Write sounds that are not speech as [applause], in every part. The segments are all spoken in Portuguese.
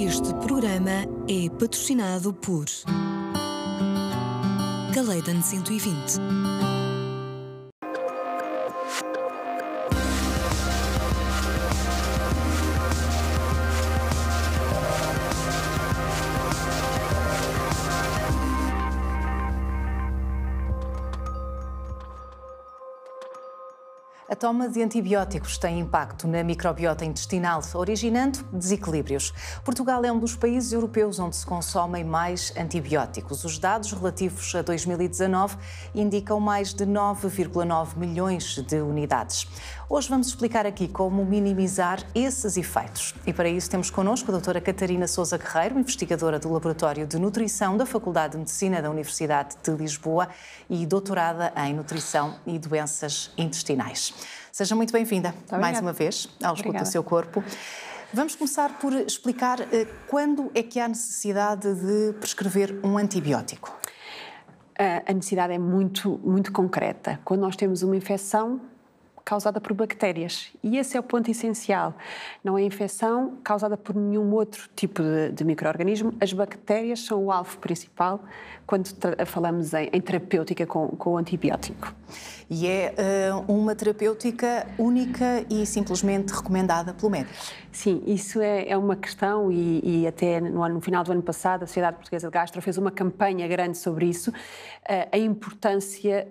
Este programa é patrocinado por Caleidan 120. Toma de antibióticos tem impacto na microbiota intestinal, originando desequilíbrios. Portugal é um dos países europeus onde se consomem mais antibióticos. Os dados relativos a 2019 indicam mais de 9,9 milhões de unidades. Hoje vamos explicar aqui como minimizar esses efeitos. E para isso temos connosco a doutora Catarina Souza Guerreiro, investigadora do Laboratório de Nutrição da Faculdade de Medicina da Universidade de Lisboa e doutorada em Nutrição e Doenças Intestinais. Seja muito bem-vinda mais uma vez ao Escuta o Seu Corpo. Vamos começar por explicar eh, quando é que há necessidade de prescrever um antibiótico. A necessidade é muito, muito concreta. Quando nós temos uma infecção, causada por bactérias. E esse é o ponto essencial. Não é infecção causada por nenhum outro tipo de, de microorganismo. As bactérias são o alvo principal quando falamos em, em terapêutica com, com, o antibiótico. E é uh, uma terapêutica única e simplesmente recomendada pelo médico? Sim, isso é, é uma questão e, e até no, ano, no, final do ano passado a Sociedade Portuguesa de Gastro fez uma campanha grande sobre isso, a importância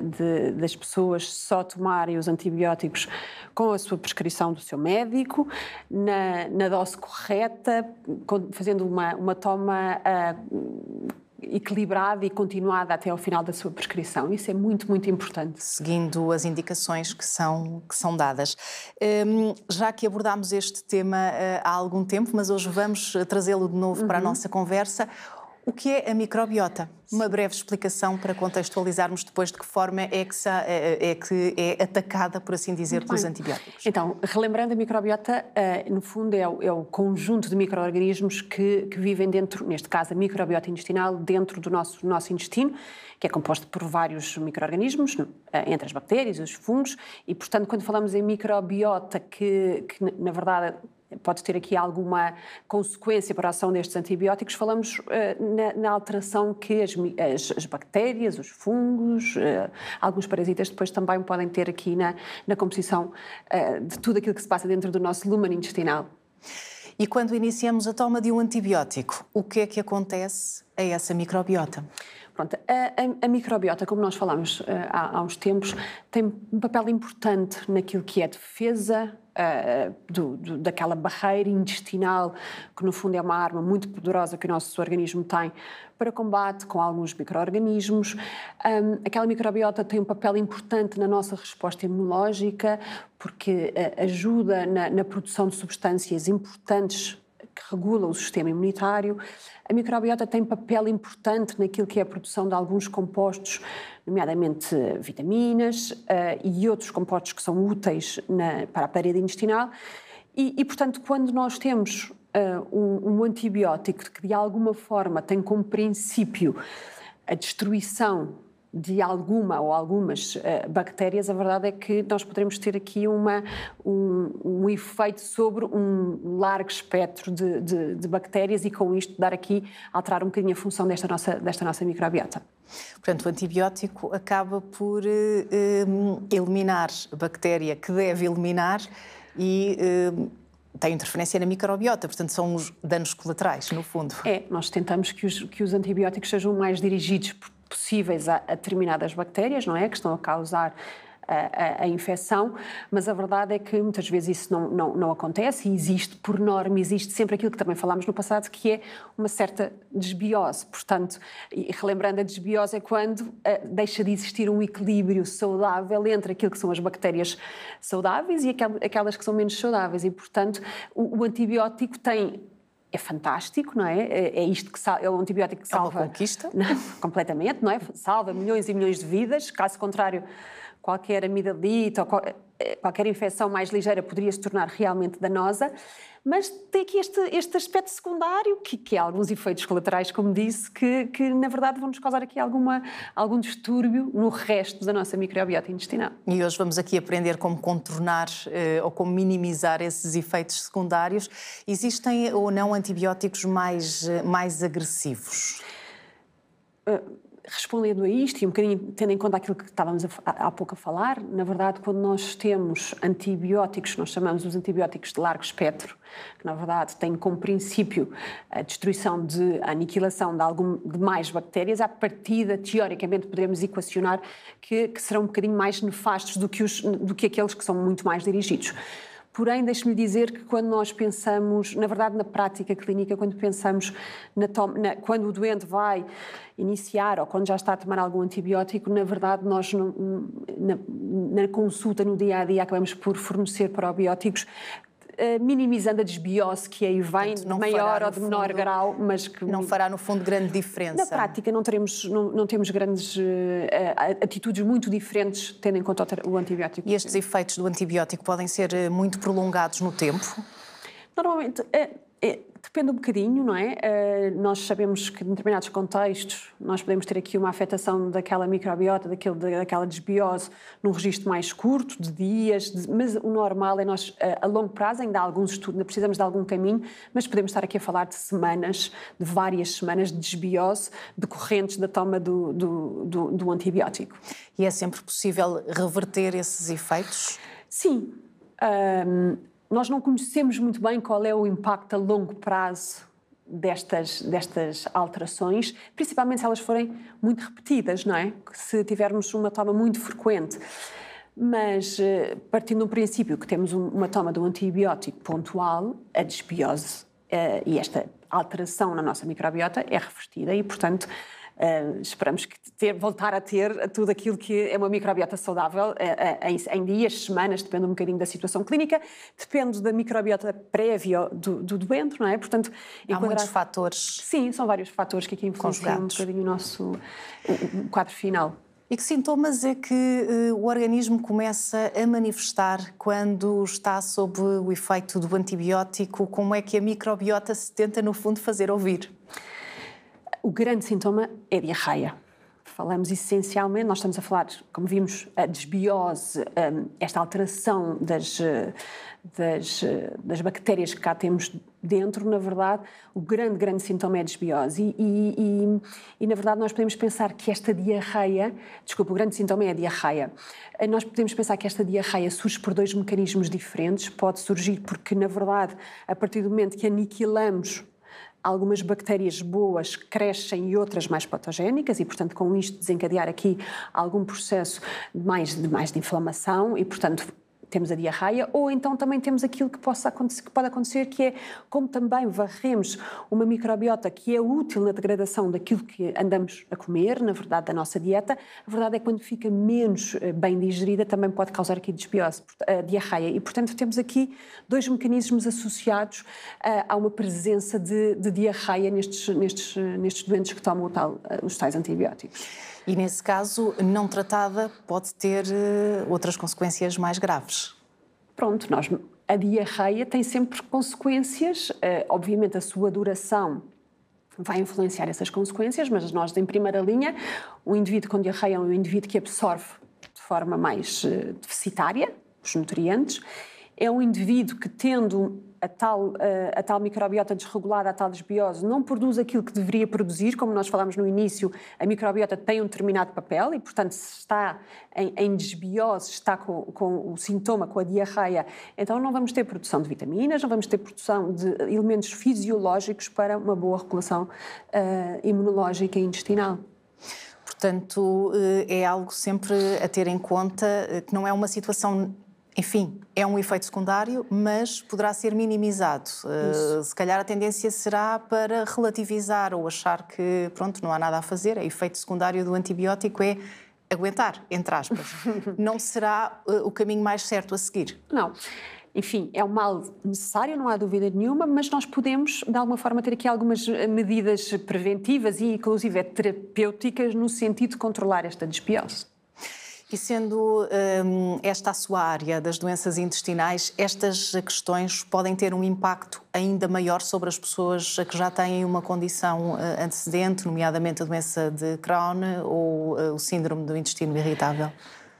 de, das pessoas só tomarem os antibióticos com a sua prescrição do seu médico, na, na dose correta, fazendo uma, uma toma equilibrada e continuada até ao final da sua prescrição. Isso é muito, muito importante. Seguindo as indicações que são, que são dadas. Um, já que abordámos este tema uh, há algum tempo, mas hoje vamos trazê-lo de novo uhum. para a uhum. nossa conversa, o que é a microbiota? Uma breve explicação para contextualizarmos depois de que forma é que, é, é, que é atacada, por assim dizer, Muito pelos bem. antibióticos. Então, relembrando, a microbiota, uh, no fundo, é o, é o, conjunto de micro-organismos que, que, vivem dentro, neste caso, a microbiota intestinal, dentro do nosso, do nosso intestino, que é composto por vários micro-organismos, entre as bactérias, os fungos, e, portanto, quando falamos em microbiota, que, que na verdade pode ter aqui alguma consequência para a ação destes antibióticos, falamos uh, na, na, alteração que as, as, as, bactérias, os fungos, uh, alguns parasitas depois também podem ter aqui na, na composição uh, de tudo aquilo que se passa dentro do nosso lumen intestinal. E quando iniciamos a toma de um antibiótico, o que é que acontece a essa microbiota? Pronto, a, a, a, microbiota, como nós falámos há, há, uns tempos, tem um papel importante naquilo que é defesa uh, do, do, daquela barreira intestinal, que no fundo é uma arma muito poderosa que o nosso organismo tem para combate com alguns micro-organismos. Um, aquela microbiota tem um papel importante na nossa resposta imunológica, porque uh, ajuda na, na produção de substâncias importantes que regulam o sistema imunitário. A microbiota tem papel importante naquilo que é a produção de alguns compostos, nomeadamente vitaminas uh, e outros compostos que são úteis na, para a parede intestinal. E, e, portanto, quando nós temos uh, um, um antibiótico que de alguma forma tem como princípio a destruição de alguma ou algumas uh, bactérias, a verdade é que nós poderemos ter aqui uma, um, um efeito sobre um largo espectro de, de, de, bactérias e com isto dar aqui, alterar um bocadinho a função desta nossa, desta nossa microbiota. Portanto, o antibiótico acaba por uh, eliminar a bactéria que deve eliminar e tem interferência na microbiota, portanto são os danos colaterais, no fundo. É, nós tentamos que os, que os antibióticos sejam mais dirigidos possíveis a, a determinadas bactérias, não é? Que estão a causar a, a, infecção, mas a verdade é que muitas vezes isso não, não, não, acontece e existe, por norma, existe sempre aquilo que também falámos no passado, que é uma certa desbiose. Portanto, e relembrando, a desbiose é quando uh, deixa de existir um equilíbrio saudável entre aquilo que são as bactérias saudáveis e aquelas que são menos saudáveis. E, portanto, o, o antibiótico tem é fantástico, não é? É, é isto que é o antibiótico que salva. É uma conquista? [laughs] Não, completamente, não é? Salva milhões e milhões de vidas, caso contrário qualquer amidalite ou eh, qualquer infecção mais ligeira poderia se tornar realmente danosa, mas tem aqui este, este aspecto secundário, que, que há alguns efeitos colaterais, como disse, que, que na verdade vão nos causar aqui alguma, algum distúrbio no resto da nossa microbiota intestinal. E hoje vamos aqui aprender como contornar eh, ou como minimizar esses efeitos secundários. Existem ou não antibióticos mais, eh, mais agressivos? Uh, respondendo a isto e um bocadinho tendo em conta aquilo que estávamos há pouco a falar, na verdade, quando nós temos antibióticos, nós chamamos os antibióticos de largo espectro, que na verdade têm como princípio a destruição de a aniquilação de, algum, de mais bactérias, à partida, teoricamente, poderemos equacionar que, que serão um bocadinho mais nefastos do que, os, do que aqueles que são muito mais dirigidos. Porém, deixe-me dizer que quando nós pensamos, na verdade, na prática clínica, quando pensamos na, na, quando o doente vai iniciar ou quando já está a tomar algum antibiótico, na verdade, nós na, na consulta no dia a dia acabamos por fornecer probióticos minimizando a desbiose que aí vem, de maior ou de menor fundo, grau, mas que... Não fará, no fundo, grande diferença. Na prática, não, teremos, não, não temos grandes uh, atitudes muito diferentes, tendo em conta o antibiótico. E estes efeitos do antibiótico podem ser muito prolongados no tempo? Normalmente, Depende um bocadinho, não é? Uh, nós sabemos que em determinados contextos nós podemos ter aqui uma afetação daquela microbiota, daquele, daquela desbiose, num registro mais curto, de dias, de, mas o normal é nós, uh, a longo prazo, ainda há alguns estudos, ainda precisamos de algum caminho, mas podemos estar aqui a falar de semanas, de várias semanas de desbiose decorrentes da toma do, do, do, do antibiótico. E é sempre possível reverter esses efeitos? Sim. Um, nós não conhecemos muito bem qual é o impacto a longo prazo destas, destas alterações, principalmente se elas forem muito repetidas, não é? Se tivermos uma toma muito frequente. Mas, eh, partindo do princípio que temos uma toma de um antibiótico pontual, a desbiose uh, e esta alteração na nossa microbiota é revertida e, portanto, Uh, esperamos que ter, voltar a ter tudo aquilo que é uma microbiota saudável uh, em, em, dias, semanas, depende um bocadinho da situação clínica, depende da microbiota prévia do, do doente, não é? Portanto, há muitos fatores. Sim, são vários fatores que aqui influenciam um bocadinho o nosso o quadro final. E que sintomas é que o organismo começa a manifestar quando está sob o efeito do antibiótico? Como é que a microbiota se tenta, no fundo, fazer ouvir? O grande sintoma é diarreia. Falamos essencialmente, nós estamos a falar, como vimos, a desbiose, hum, esta alteração das, das, das bactérias que cá temos dentro, na verdade, o grande, grande sintoma é a desbiose. E, e, e, e, na verdade, nós podemos pensar que esta diarreia, desculpa, o grande sintoma é a diarreia. Nós podemos pensar que esta diarreia surge por dois mecanismos diferentes. Pode surgir porque, na verdade, a partir do momento que aniquilamos algumas bactérias boas crescem e outras mais patogénicas e, portanto, com isto desencadear aqui algum processo mais de, mais de inflamação e, portanto, temos a diarreia, ou então também temos aquilo que, possa acontecer, que pode acontecer, que é como também varremos uma microbiota que é útil na degradação daquilo que andamos a comer, na verdade, da nossa dieta, a verdade é que quando fica menos eh, bem digerida também pode causar aqui desbiose, a diarreia. E, portanto, temos aqui dois mecanismos associados uh, a uma presença de, de diarreia nestes, nestes, nestes doentes que tomam tal, os tais antibióticos. E nesse caso, não tratada pode ter uh, outras consequências mais graves. Pronto, nós, a diarreia tem sempre consequências, uh, obviamente a sua duração vai influenciar essas consequências, mas nós, em primeira linha, o indivíduo com diarreia é um indivíduo que absorve de forma mais uh, deficitária os nutrientes, é um indivíduo que, tendo a tal, a, a tal microbiota desregulada, a tal desbiose, não produz aquilo que deveria produzir, como nós falámos no início, a microbiota tem um determinado papel e, portanto, se está em, em desbiose, está com, com, o sintoma, com a diarreia, então não vamos ter produção de vitaminas, não vamos ter produção de elementos fisiológicos para uma boa regulação uh, imunológica e intestinal. Portanto, eh, é algo sempre a ter em conta eh, que não é uma situação enfim, é um efeito secundário, mas poderá ser minimizado. Uh, se calhar a tendência será para relativizar ou achar que, pronto, não há nada a fazer. O efeito secundário do antibiótico é aguentar, entre aspas. [laughs] não será uh, o caminho mais certo a seguir. Não. Enfim, é um mal necessário, não há dúvida nenhuma, mas nós podemos, de alguma forma, ter aqui algumas eh, medidas preventivas e, inclusive, terapêuticas no sentido de controlar esta desbiose. E sendo um, esta a sua área das doenças intestinais, estas questões podem ter um impacto ainda maior sobre as pessoas que já têm uma condição uh, antecedente, nomeadamente a doença de Crohn ou uh, o síndrome do intestino irritável?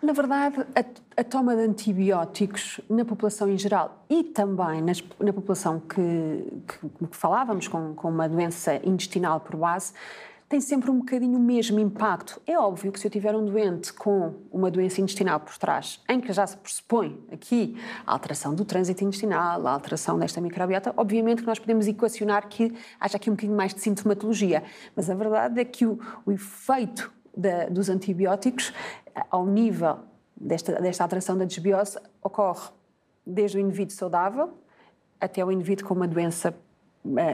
Na verdade, a, a, toma de antibióticos na população em geral e também nas, na população que, que, que falávamos com, com uma doença intestinal por base tem sempre um bocadinho o mesmo impacto. É óbvio que se eu tiver um doente com uma doença intestinal por trás, em que já se pressupõe aqui a alteração do trânsito intestinal, a alteração desta microbiota, obviamente que nós podemos equacionar que haja aqui um bocadinho mais de sintomatologia. Mas a verdade é que o, o efeito da, dos antibióticos ao nível desta, desta alteração da desbiose ocorre desde o indivíduo saudável até o indivíduo com uma doença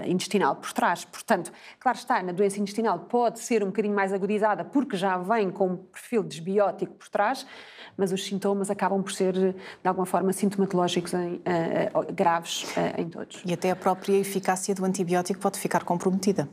intestinal por trás. Portanto, claro está, na doença intestinal pode ser um bocadinho mais agudizada porque já vem com um perfil desbiótico por trás, mas os sintomas acabam por ser, de alguma forma, sintomatológicos em, uh, uh, graves em todos. E até a própria eficácia do antibiótico pode ficar comprometida.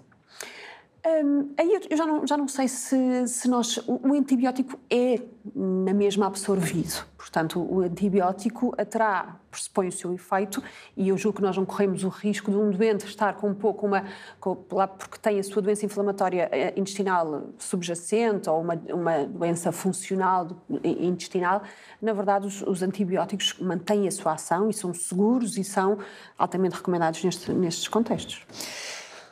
Um, aí eu já não, já não sei se, se nós. O, antibiótico é na mesma absorvido. Portanto, o antibiótico terá, pressupõe o seu efeito, e eu julgo que nós não corremos o risco de um doente estar com um pouco uma. Com, porque tem a sua doença inflamatória eh, intestinal subjacente ou uma, uma doença funcional intestinal. Na verdade, os, os antibióticos mantêm a sua ação e são seguros e são altamente recomendados neste, nestes contextos.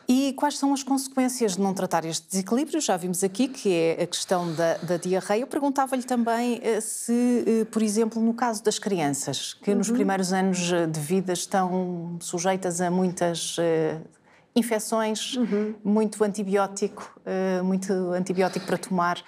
E quais são as consequências de não tratar este desequilíbrio? Já vimos aqui que é a questão da, da diarreia. Eu perguntava-lhe também eh, se, eh, por exemplo, no caso das crianças, que uhum. nos primeiros anos eh, de vida estão sujeitas a muitas infecções, uhum. muito antibiótico, muito antibiótico para tomar.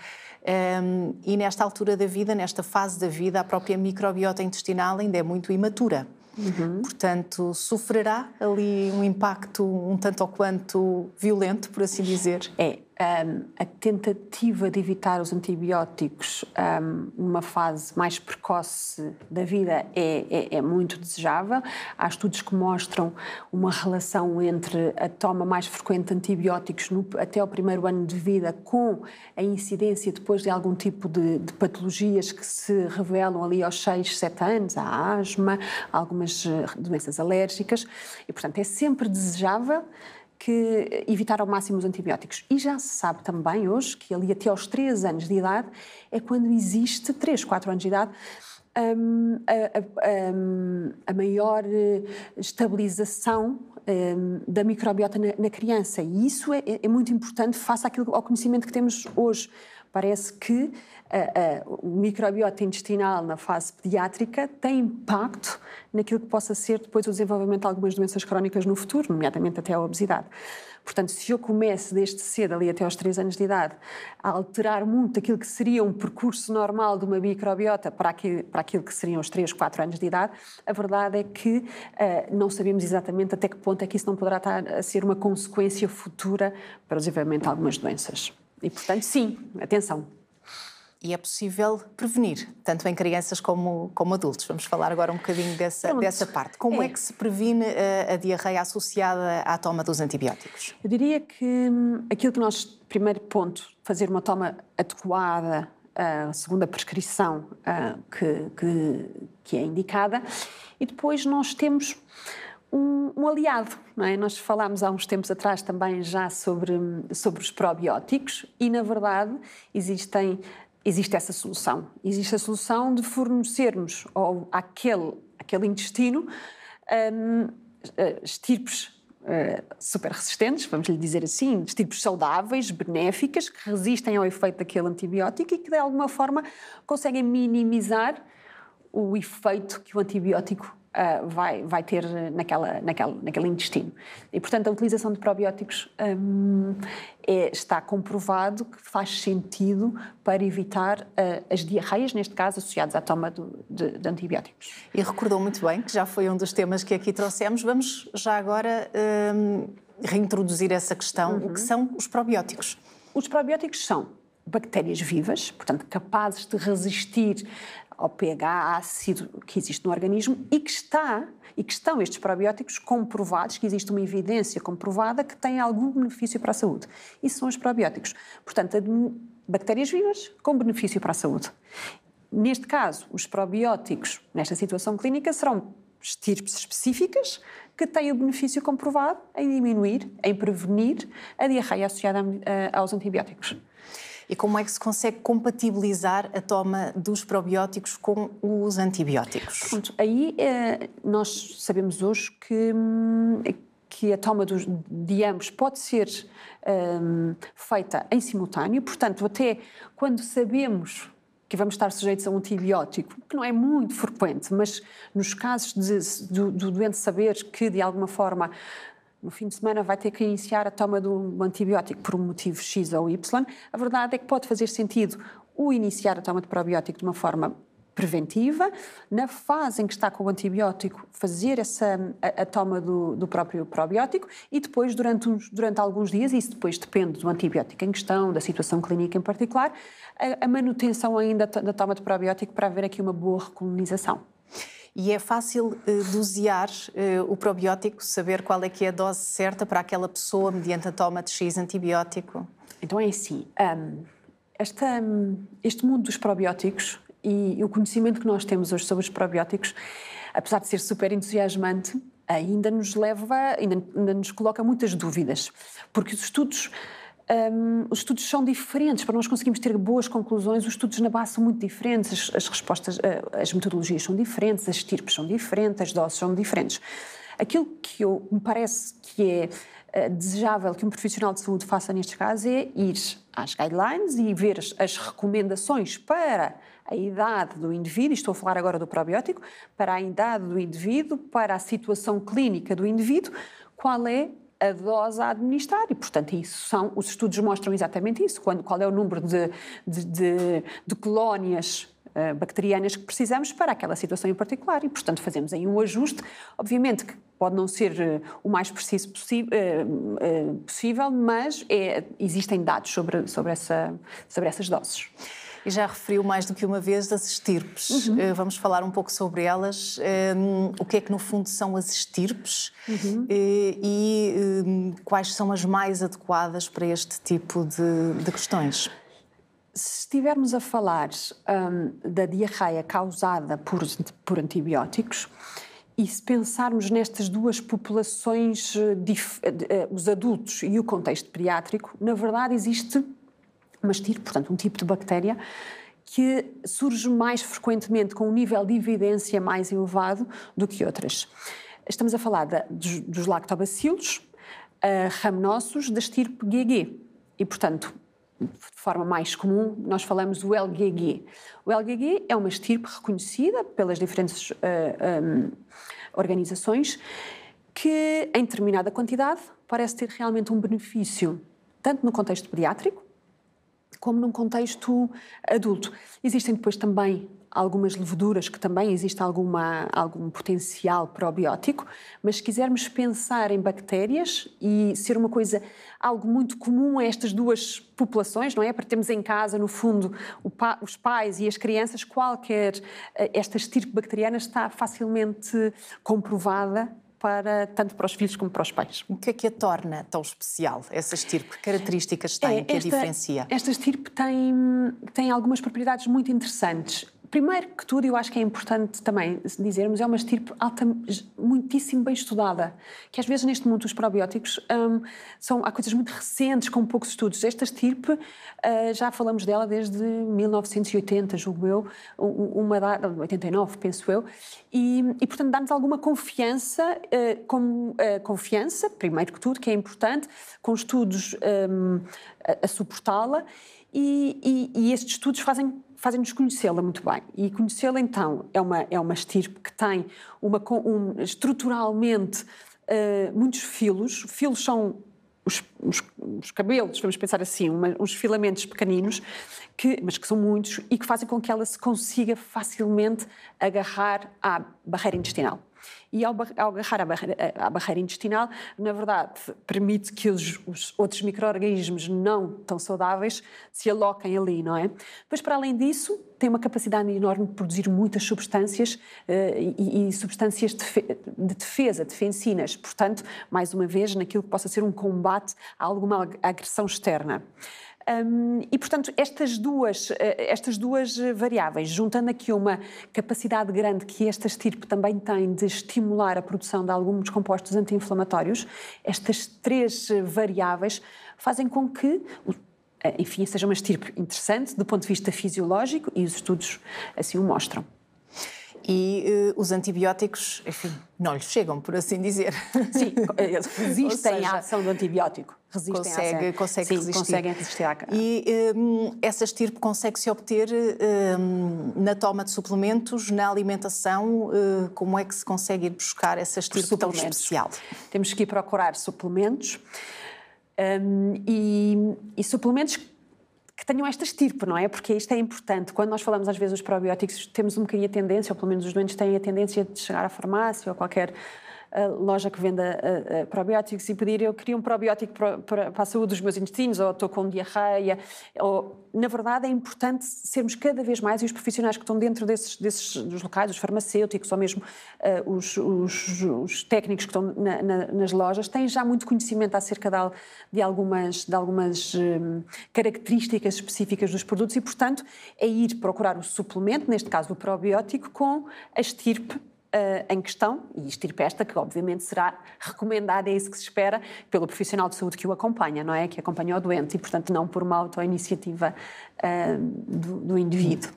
Um, e nesta altura da vida, nesta fase da vida, a própria microbiota intestinal ainda é muito imatura. Uhum. Portanto, sofrerá ali um impacto um tanto ou quanto violento, por assim dizer. É, um, a tentativa de evitar os antibióticos um, numa fase mais precoce da vida é, é, é, muito desejável. Há estudos que mostram uma relação entre a toma mais frequente de antibióticos no, até o primeiro ano de vida com a incidência depois de algum tipo de, de patologias que se revelam ali aos 6, 7 anos, a asma, algumas eh, doenças alérgicas, e portanto é sempre desejável que evitar ao máximo os antibióticos. E já se sabe também hoje que ali até aos 3 anos de idade é quando existe, 3, 4 anos de idade, um, a, a, um, a, maior eh, estabilização um, da microbiota na, na, criança. E isso é, é muito importante face àquilo, ao conhecimento que temos hoje. Parece que o microbiota intestinal na fase pediátrica tem impacto naquilo que possa ser depois o desenvolvimento de algumas doenças crónicas no futuro, nomeadamente até a obesidade. Portanto, se eu começo desde cedo, ali até aos 3 anos de idade, a alterar muito aquilo que seria um percurso normal de uma microbiota para aquilo, para aquilo que seriam os 3, 4 anos de idade, a verdade é que uh, não sabemos exatamente até que ponto é que isso não poderá estar a ser uma consequência futura para o desenvolvimento de algumas doenças. E, portanto, sim, atenção, e é possível prevenir, tanto em crianças como, como adultos. Vamos falar agora um bocadinho dessa, dessa parte. Como é. é. que se previne a, eh, a, diarreia associada à toma dos antibióticos? Eu diria que hum, aquilo que nós, primeiro ponto, fazer uma toma adequada, uh, segundo a prescrição uh, que, que, que é indicada, e depois nós temos um, aliado. Não é? Nós falámos há uns tempos atrás também já sobre, sobre os probióticos e, na verdade, existem existe essa solução. Existe a solução de fornecermos ao, àquele, àquele intestino um, eh, estirpes Uh, super resistentes, vamos lhe dizer assim, estirpes saudáveis, benéficas, que resistem ao efeito daquele antibiótico e que de alguma forma conseguem minimizar o efeito que o antibiótico uh, vai, vai ter naquela, naquela, naquele intestino. E, portanto, a utilização de probióticos um, é, está comprovado que faz sentido para evitar uh, as diarreias, neste caso, associadas à toma do, de, de, antibióticos. E recordou muito bem, que já foi um dos temas que aqui trouxemos. Vamos já agora um, reintroduzir essa questão. Uhum. O que são os probióticos? Os probióticos são bactérias vivas, portanto, capazes de resistir ao pH ácido que existe no organismo e que está e que estão estes probióticos comprovados, que existe uma evidência comprovada que têm algum benefício para a saúde. Isso são os probióticos. Portanto, bactérias vivas com benefício para a saúde. neste caso, os probióticos, nesta situação clínica, serão estirpes específicas que têm o benefício comprovado em diminuir, em prevenir a diarreia associada aos antibióticos. E como é que se consegue compatibilizar a toma dos probióticos com os antibióticos? Pronto, aí eh, nós sabemos hoje que, hum, que a toma dos, de ambos pode ser um, feita em simultâneo, portanto, até quando sabemos que vamos estar sujeitos a um antibiótico, que não é muito frequente, mas nos casos de, do, do doente saber que, de alguma forma, no fim de semana vai ter que iniciar a toma do antibiótico por um motivo X ou Y, a verdade é que pode fazer sentido o iniciar a toma de probiótico de uma forma preventiva, na fase em que está com o antibiótico, fazer essa, a, a toma do, do, próprio probiótico e depois, durante, uns, durante alguns dias, isso depois depende do antibiótico em questão, da situação clínica em particular, a, a manutenção ainda da toma de probiótico para haver aqui uma boa recolonização. E é fácil uh, dosear uh, o probiótico, saber qual é que é a dose certa para aquela pessoa mediante a toma de X antibiótico? Então é assim, um, esta, um, este mundo dos probióticos e o conhecimento que nós temos hoje sobre os probióticos, apesar de ser super entusiasmante, ainda nos leva, ainda, ainda nos coloca muitas dúvidas, porque os estudos um, os estudos são diferentes, para nós conseguirmos ter boas conclusões, os estudos na base são muito diferentes, as, as respostas, uh, as metodologias são diferentes, as estirpes são diferentes, as doses são diferentes. Aquilo que eu, me parece que é uh, desejável que um profissional de saúde faça nestes casos é ir às guidelines e ver as, as recomendações para a idade do indivíduo, estou a falar agora do probiótico, para a idade do indivíduo, para a situação clínica do indivíduo, qual é a dose a administrar e, portanto, isso são, os estudos mostram exatamente isso, quando, qual é o número de, de, de, de colónias uh, bacterianas que precisamos para aquela situação em particular e, portanto, fazemos aí um ajuste, obviamente que pode não ser uh, o mais preciso uh, possível, mas é, existem dados sobre, sobre, essa, sobre essas doses. E já referiu mais do que uma vez as estirpes. Uhum. Uh, vamos falar um pouco sobre elas. Uh, o que é que, no fundo, são as estirpes uhum. uh, e hum, quais são as mais adequadas para este tipo de, de questões? Se estivermos a falar um, da diarreia causada por, por antibióticos, e se pensarmos nestas duas populações, os adultos e o contexto pediátrico, na verdade existe mastir, portanto, um tipo de bactéria que surge mais frequentemente com um nível de evidência mais elevado do que outras. Estamos a falar dos, dos lactobacilos, uh, ramenossos da estirpe GG. E, portanto, de forma mais comum, nós falamos do LGG. O LGG é uma estirpe reconhecida pelas diferentes uh, ah, um, organizações que, em determinada quantidade, parece ter realmente um benefício, tanto no contexto pediátrico, como num contexto adulto. Existem depois também algumas leveduras que também existe alguma, algum potencial probiótico, mas se quisermos pensar em bactérias e ser uma coisa, algo muito comum a estas duas populações, não é? Para termos em casa, no fundo, pa, os pais e as crianças, qualquer, eh, esta estirpe bacteriana está facilmente comprovada para, tanto para os filhos como para os pais. O que é que a torna tão especial, essa estirpe? Que características tem, é, que a diferencia? Esta estirpe tem, tem algumas propriedades muito interessantes. Primeiro que tudo, eu acho que é importante também dizermos, é uma estirpe alta, muitíssimo bem estudada, que às vezes neste mundo dos probióticos um, são, há coisas muito recentes, com poucos estudos. Esta estirpe, uh, já falamos dela desde 1980, julgo eu, uma data, 89, penso eu, e, e portanto dá-nos alguma confiança, uh, com, uh, confiança, primeiro que tudo, que é importante, com estudos um, a, a suportá-la, e, e, e estes estudos fazem fazem-nos conhecê-la muito bem. E conhecê-la, então, é uma, é uma estirpe que tem uma, um, estruturalmente uh, muitos filos. Filos são os, os, os, cabelos, vamos pensar assim, uma, uns filamentos pequeninos, que, mas que são muitos, e que fazem com que ela se consiga facilmente agarrar à barreira intestinal. E ao, ao agarrar a barreira, a barreira, intestinal, na verdade, permite que os, os outros micro-organismos não tão saudáveis se aloquem ali, não é? Mas, para além disso, tem uma capacidade enorme de produzir muitas substâncias uh, e, e, substâncias de defesa, defensinas. Portanto, mais uma vez, naquilo que possa ser um combate a alguma agressão externa. Um, e, portanto, estas duas, estas duas variáveis, juntando aqui uma capacidade grande que esta estirpe também tem de estimular a produção de alguns compostos anti-inflamatórios, estas três variáveis fazem com que enfim, seja uma estirpe interessante do ponto de vista fisiológico e os estudos assim o mostram e uh, os antibióticos, enfim, não lhes chegam, por assim dizer. Sim, [laughs] eles resistem seja, à ação do antibiótico. Resistem consegue, à consegue Sim, resistir. conseguem resistir à... E um, essa estirpe consegue-se obter um, na toma de suplementos, na alimentação, uh, como é que se consegue ir buscar essa estirpe tão especial? Temos que ir procurar suplementos um, e, e suplementos que tenham esta estirpe, não é? Porque isto é importante. Quando nós falamos às vezes dos probióticos, temos um bocadinho a tendência, ou pelo menos os doentes têm a tendência de chegar à farmácia ou qualquer loja que venda probióticos e pedir eu queria um probiótico para, para, para, a saúde dos meus intestinos ou estou com diarreia. Ou, na verdade, é importante sermos cada vez mais, e os profissionais que estão dentro desses, desses dos locais, os farmacêuticos ou mesmo uh, os, os, os, técnicos que estão na, na, nas lojas, têm já muito conhecimento acerca de, de algumas, de algumas um, características específicas dos produtos e, portanto, é ir procurar o suplemento, neste caso o probiótico, com a estirpe Uh, em questão, e estirpe esta que obviamente será recomendada, é isso que se espera, pelo profissional de saúde que o acompanha, não é? Que acompanha o doente e, portanto, não por uma auto-iniciativa uh, do, do, indivíduo.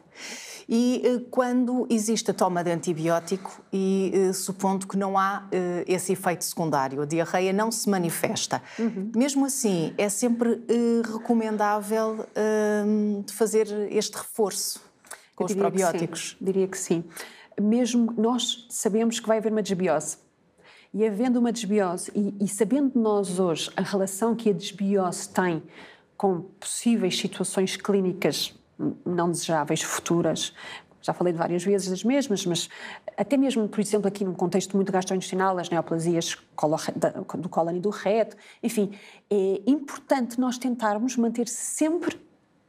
E uh, quando existe a toma de antibiótico e supondo que não há esse efeito secundário, a diarreia não se manifesta, uhum. mesmo assim é sempre recomendável fazer este reforço com os probióticos? Que diria que sim mesmo nós sabemos que vai haver uma desbiose. E havendo uma desbiose, e, e sabendo nós hoje a relação que a desbiose tem com possíveis situações clínicas não desejáveis futuras, já falei de várias vezes das mesmas, mas até mesmo, por exemplo, aqui num contexto muito gastrointestinal, as neoplasias do cólon e do reto, enfim, é importante nós tentarmos manter sempre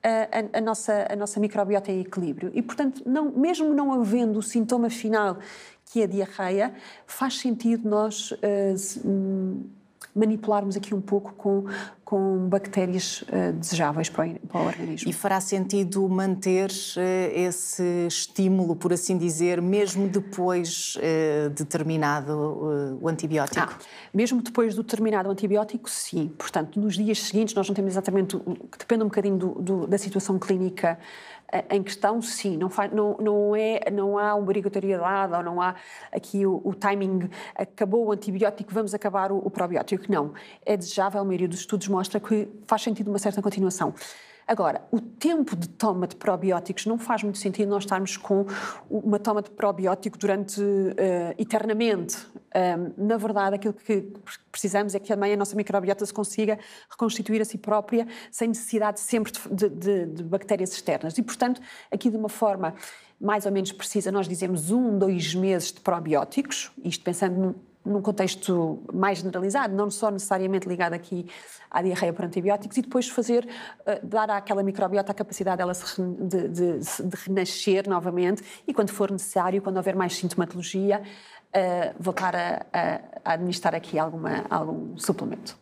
a, a, nossa, a nossa microbiota em equilíbrio. E, portanto, não, mesmo não havendo o sintoma final, que é a diarreia, faz sentido nós uh, manipularmos aqui um pouco com, com bactérias uh, desejáveis para o, para o, organismo. E fará sentido manter uh, esse estímulo, por assim dizer, mesmo depois uh, de terminado o antibiótico? Ah, mesmo depois do terminado antibiótico, sim. Portanto, nos dias seguintes, nós não temos exatamente, depende um bocadinho do, do, da situação clínica em questão, sim, não, faz, não, não, é, não há obrigatoriedade ou não há aqui o, o timing, acabou o antibiótico, vamos acabar o, o probiótico. Não, é desejável, a maioria dos estudos mostra que faz sentido uma certa continuação. Agora, o tempo de toma de probióticos não faz muito sentido nós estarmos com uma toma de probiótico durante uh, eternamente. Um, na verdade, aquilo que precisamos é que também a nossa microbiota se consiga reconstituir a si própria sem necessidade sempre de, de, de bactérias externas. E, portanto, aqui de uma forma mais ou menos precisa, nós dizemos um, dois meses de probióticos, isto pensando num contexto mais generalizado, não só necessariamente ligado aqui à diarreia por antibióticos, e depois fazer, uh, dar àquela microbiota a capacidade dela de, de, de, renascer novamente e, quando for necessário, quando houver mais sintomatologia, uh, voltar a, a, a, administrar aqui alguma, algum suplemento.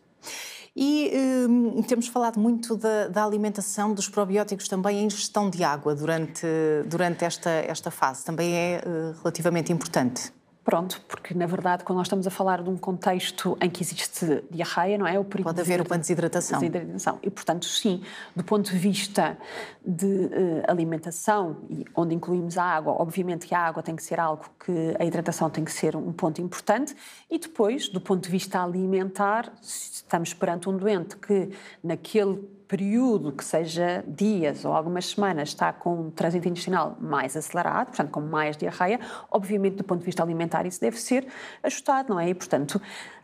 E um, temos falado muito da, da, alimentação dos probióticos também em ingestão de água durante, durante esta, esta fase. Também é uh, relativamente importante. Pronto, porque na verdade, quando nós estamos a falar de um contexto em que existe diarreia, não é? O perigo Pode haver uma desidratação. desidratação. E, portanto, sim, do ponto de vista de uh, alimentação, e onde incluímos a água, obviamente que a água tem que ser algo que a hidratação tem que ser um ponto importante. E depois, do ponto de vista alimentar, estamos perante um doente que, naquele período, que seja dias ou algumas semanas, está com um trânsito intestinal mais acelerado, portanto, com mais diarreia, obviamente, do ponto de vista alimentar, isso deve ser ajustado, não é? E, portanto,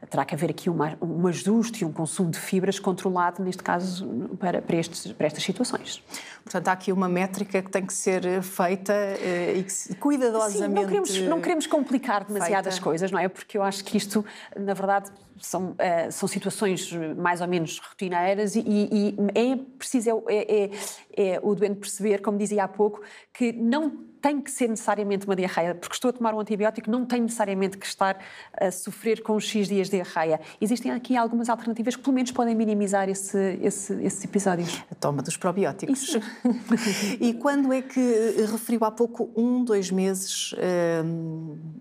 terá que haver aqui uma, um ajuste e um consumo de fibras controlado, neste caso, para, para, estes, para estas situações. Portanto, há aqui uma métrica que tem que ser feita eh, e que cuidadosamente. Sim, não queremos, não queremos complicar demasiadas feita. coisas, não é? Porque eu acho que isto, na verdade, são, uh, são situações mais ou menos rotineiras e, e é preciso é, é, é, o doente perceber, como dizia há pouco, que não tem que ser necessariamente uma diarreia, porque estou a tomar um antibiótico, não tem necessariamente que estar a sofrer com X dias de diarreia. Existem aqui algumas alternativas que pelo menos podem minimizar esse, esse, esses episódios. A toma dos probióticos. [laughs] e quando é que eh, referiu há pouco um, dois meses, eh,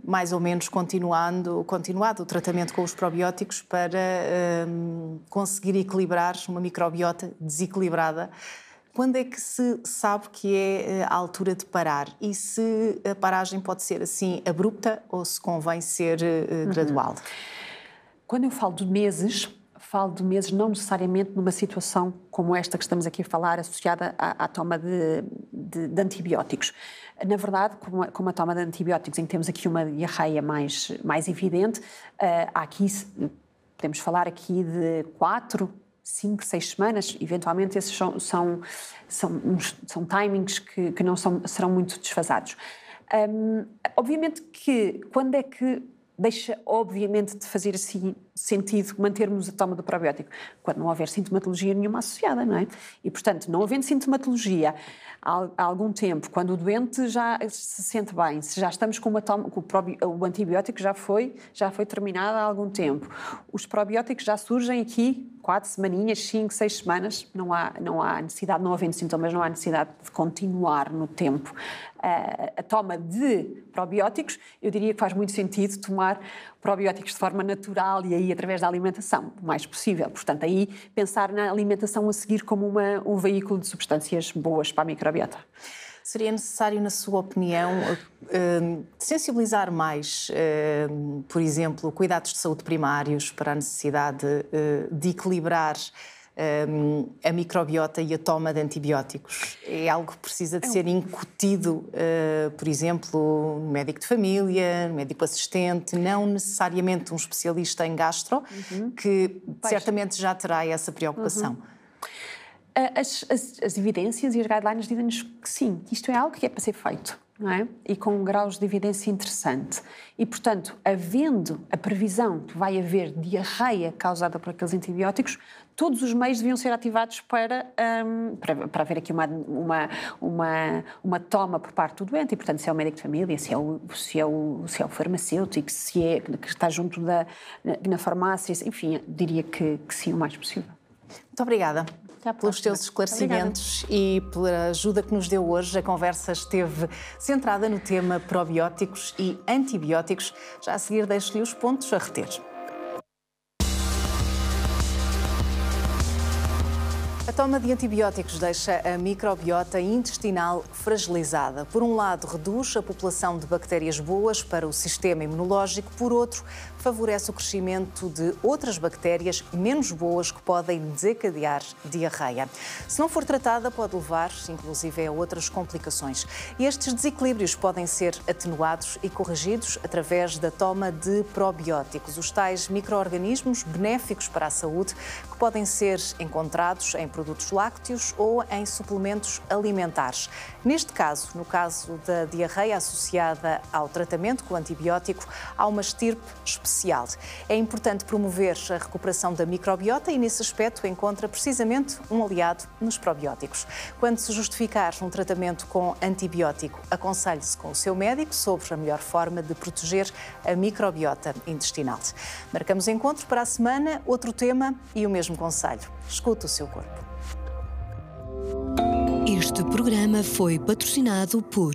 mais ou menos continuando, continuado o tratamento com os probióticos para eh, conseguir equilibrar uma microbiota desequilibrada? Quando é que se sabe que é a altura de parar? E se a paragem pode ser assim abrupta ou se convém ser uhum. gradual? Quando eu falo de meses, falo de meses não necessariamente numa situação como esta que estamos aqui a falar, associada à, à toma de, de, de, antibióticos. Na verdade, como a, como a, toma de antibióticos, em que temos aqui uma diarreia mais, mais evidente, uh, há aqui, podemos falar aqui de quatro, cinco, seis semanas, eventualmente esses são, são, são, são timings que, que não são, serão muito desfasados. Um, obviamente que quando é que deixa obviamente de fazer assim sentido mantermos a toma do probiótico quando não houver sintomatologia nenhuma associada, não é? E portanto, não havendo sintomatologia há, algum tempo, quando o doente já se sente bem, se já estamos com uma toma, com o, antibiótico já foi já foi terminado há algum tempo, os probióticos já surgem aqui quatro semaninhas, cinco, seis semanas, não há, não há necessidade, não havendo sintomas, não há necessidade de continuar no tempo a, a toma de probióticos. Eu diria que faz muito sentido tomar probióticos de forma natural e aí através da alimentação, o mais possível. Portanto, aí pensar na alimentação a seguir como uma, um veículo de substâncias boas para a microbiota. Seria necessário, na sua opinião, eh, sensibilizar mais, eh, por exemplo, cuidados de saúde primários para a necessidade eh, de equilibrar a microbiota e a toma de antibióticos? É algo que precisa de é ser incutido, por exemplo, no médico de família, no médico assistente, não necessariamente um especialista em gastro, uhum. que certamente já terá essa preocupação. Uhum. As, as, as, evidências e as guidelines dizem-nos que sim, que isto é algo que é para ser feito, é? E com graus de evidência interessante. E, portanto, havendo a previsão que vai haver diarreia causada por aqueles antibióticos, todos os meios deviam ser ativados para, um, para, para, haver aqui uma, uma, uma, uma toma por parte do doente. E, portanto, se é o médico de família, se é o, se é o, se é o farmacêutico, se é que está junto da, na farmácia, enfim, diria que, que sim, o mais possível. Muito obrigada pelos teus esclarecimentos e pela ajuda que nos deu hoje. A conversa esteve centrada no tema probióticos e antibióticos. Já a seguir, deixo-lhe os pontos a reter. A toma de antibióticos deixa a microbiota intestinal fragilizada. Por um lado, reduz a população de bactérias boas para o sistema imunológico, por outro, favorece o crescimento de outras bactérias menos boas que podem desencadear diarreia. Se não for tratada, pode levar, inclusive, a outras complicações. E estes desequilíbrios podem ser atenuados e corrigidos através da toma de probióticos, os tais micro-organismos benéficos para a saúde que podem ser encontrados em produtos lácteos ou em suplementos alimentares. Neste caso, no caso da diarreia associada ao tratamento com antibiótico, há uma estirpe especial. É importante promover a recuperação da microbiota e, nesse aspecto, encontra precisamente um aliado nos probióticos. Quando se justificar um tratamento com antibiótico, aconselhe-se com o seu médico sobre a melhor forma de proteger a microbiota intestinal. Marcamos encontro para a semana, outro tema e o mesmo conselho. Escuta o seu corpo. Este programa foi patrocinado por